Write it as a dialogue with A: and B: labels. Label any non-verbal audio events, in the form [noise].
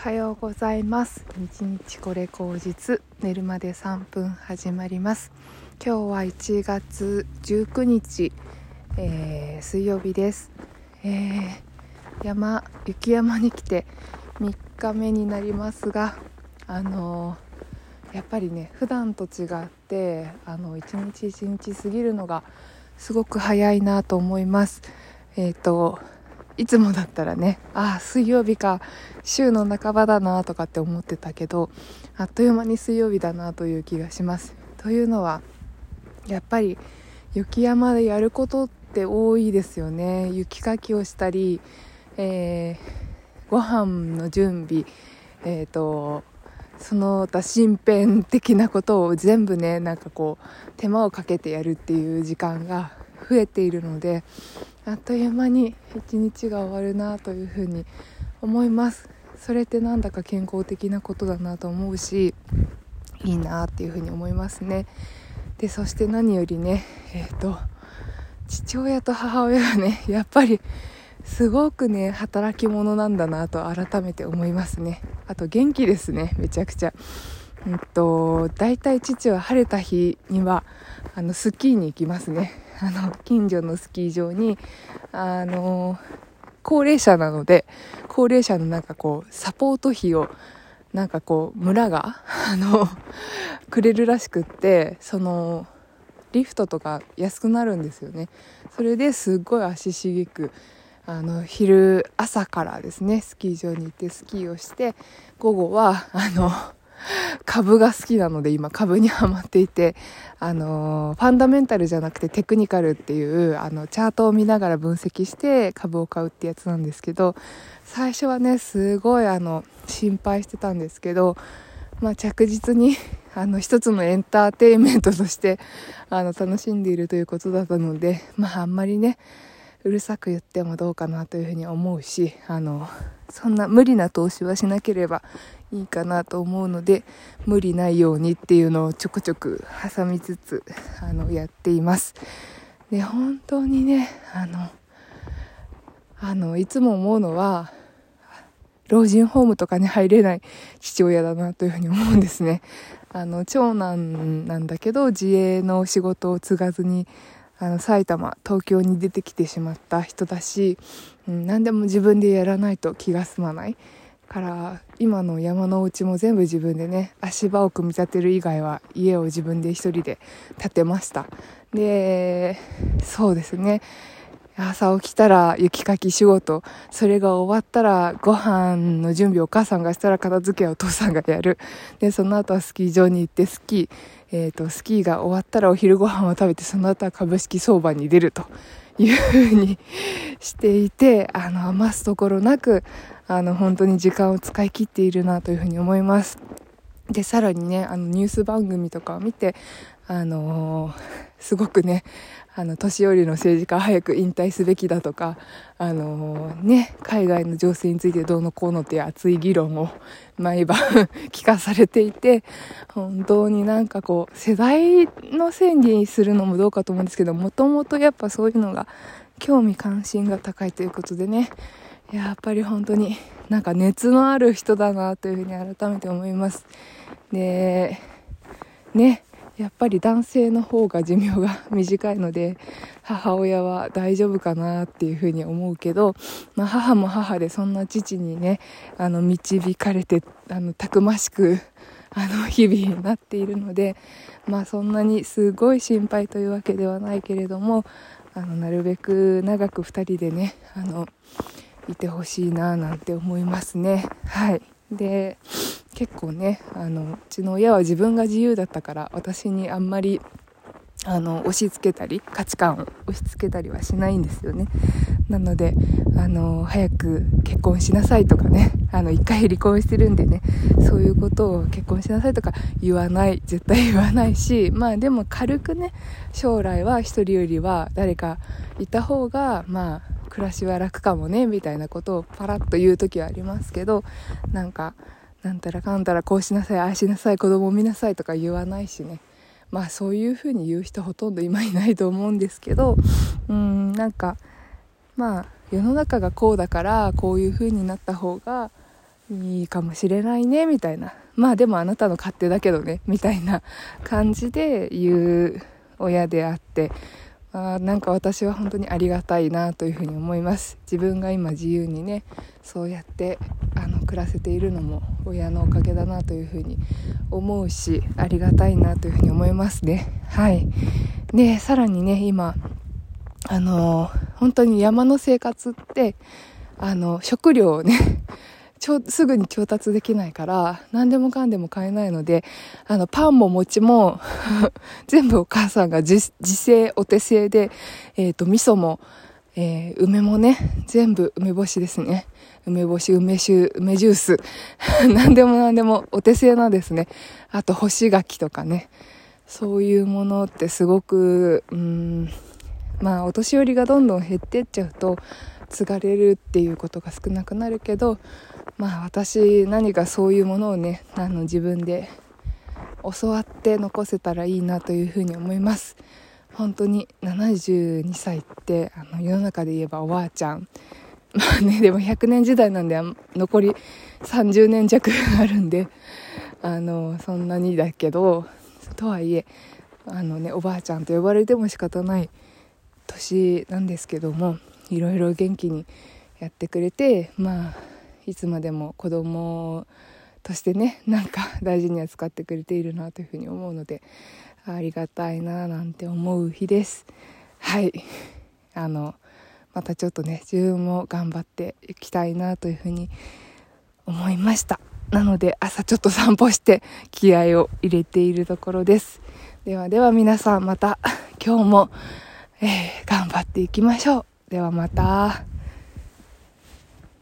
A: はようございます。日日これ口実。寝るまで3分始まります。今日は1月19日、えー、水曜日です、えー、山雪山に来て3日目になりますがあのー、やっぱりね普段と違ってあの一日一日過ぎるのがすごく早いなと思います。えっ、といつもだったらねああ水曜日か週の半ばだなとかって思ってたけどあっという間に水曜日だなという気がします。というのはやっぱり雪山でやることって多いですよね。雪かきをしたり、えー、ご飯の準備えっ、ー、とその他身辺的なことを全部ねなんかこう手間をかけてやるっていう時間が増えているのであっという間に一日が終わるなというふうに思います。それってなんだか健康的なことだなと思うしいいなっていうふうに思いますね。でそして何よりねえっ、ー、と父親と母親がねやっぱりすごくね働き者なんだなと改めて思いますね。あと元気ですねめちゃくちゃ。うんと大体父は晴れた日にはあのスキーに行きますね。[laughs] あの近所のスキー場にあの高齢者なので高齢者のなんかこうサポート費をなんかこう村が [laughs] あのくれるらしくってそのリフトとか安くなるんですよね。それですっごい足しげくあの昼朝からですねスキー場に行ってスキーをして午後はあの株が好きなので今株にはまっていて、あのファンダメンタルじゃなくてテクニカルっていうあのチャートを見ながら分析して株を買うってやつなんですけど最初はねすごいあの心配してたんですけど、まあ、着実にあの一つのエンターテインメントとしてあの楽しんでいるということだったので、まあ、あんまりねうるさく言ってもどうかなというふうに思うしあのそんな無理な投資はしなければいいかなと思うので無理ないようにっていうのをちょくちょく挟みつつあのやっています。で本当にねあのあのいつも思うのは老人ホームとかに入れない父親だなというふうに思うんですね。あの長男なんだけど自営の仕事を継がずにあの埼玉東京に出てきてしまった人だし、うん、何でも自分でやらないと気が済まない。から今の山のお家も全部自分でね足場を組み立てる以外は家を自分で一人で建てました。でそうですね。朝起きたら雪かき仕事。それが終わったらご飯の準備お母さんがしたら片付けはお父さんがやる。でその後はスキー場に行ってスキー、えーと、スキーが終わったらお昼ご飯を食べてその後は株式相場に出ると。いうふうにしていてあの余すところなくあの本当に時間を使い切っているなというふうに思います。でさらにねあのニュース番組とかを見てあのー、[laughs] すごくねあの年寄りの政治家早く引退すべきだとか、あのー、ね、海外の情勢についてどうのこうのっていう熱い議論を毎晩 [laughs] 聞かされていて本当になんかこう世代のせいにするのもどうかと思うんですけどもともとやっぱそういうのが興味関心が高いということでねやっぱり本当になんか熱のある人だなというふうに改めて思います。で、ね、やっぱり男性の方が寿命が短いので母親は大丈夫かなっていうふうに思うけど、まあ、母も母でそんな父にねあの導かれてあのたくましくあの日々になっているので、まあ、そんなにすごい心配というわけではないけれどもあのなるべく長く2人でねあのいてほしいななんて思いますね。はい。で結構ねあのうちの親は自分が自由だったから私にあんまりあの押し付けたり価値観を押し付けたりはしないんですよね。なのであの早く結婚しなさいとかねあの一回離婚してるんでねそういうことを結婚しなさいとか言わない絶対言わないしまあでも軽くね将来は一人よりは誰かいた方がまあ暮らしは楽かもねみたいなことをパラッと言う時はありますけどなんかなんたらかんたらこうしなさいああしなさい子供を見なさいとか言わないしね。まあそういうふうに言う人ほとんど今いないと思うんですけどうんなんかまあ世の中がこうだからこういうふうになった方がいいかもしれないねみたいな。まあでもあなたの勝手だけどねみたいな感じで言う親であってあなんか私は本当にありがたいなというふうに思います。自分が今自由にねそうやってあの暮らせているのも親のおかげだなというふうに思うしありがたいなというふうに思いますね。はい。でさらにね今あの本当に山の生活ってあの食料をねちょすぐに調達できないから何でもかんでも買えないのであのパンも餅も [laughs] 全部お母さんが自製お手製で、えっ、ー、と味噌も、えー、梅もね全部梅干しですね。梅干し梅酒梅ジュース。[laughs] 何でも何でもお手製なんですね。あと干し柿とかね。そういうものってすごくうんまあお年寄りがどんどん減ってっちゃうと継がれるっていうことが少なくなるけどまあ私何かそういうものをねあの自分で教わって残せたらいいなというふうに思います。本当に72歳ってあの世の中で言えばおばあちゃん。まあねでも100年時代なんで残り30年弱あるんであのそんなにだけどとはいえあのねおばあちゃんと呼ばれても仕方ない年なんですけどもいろいろ元気にやってくれてまあいつまでも子供としてねなんか大事に扱ってくれているなというふうに思うのでありがたいななんて思う日です。はい。あのまたちょっとね自分も頑張っていきたいなというふうに思いました。なので朝ちょっと散歩して気合を入れているところです。ではでは皆さんまた今日も、えー、頑張っていきましょう。ではまた。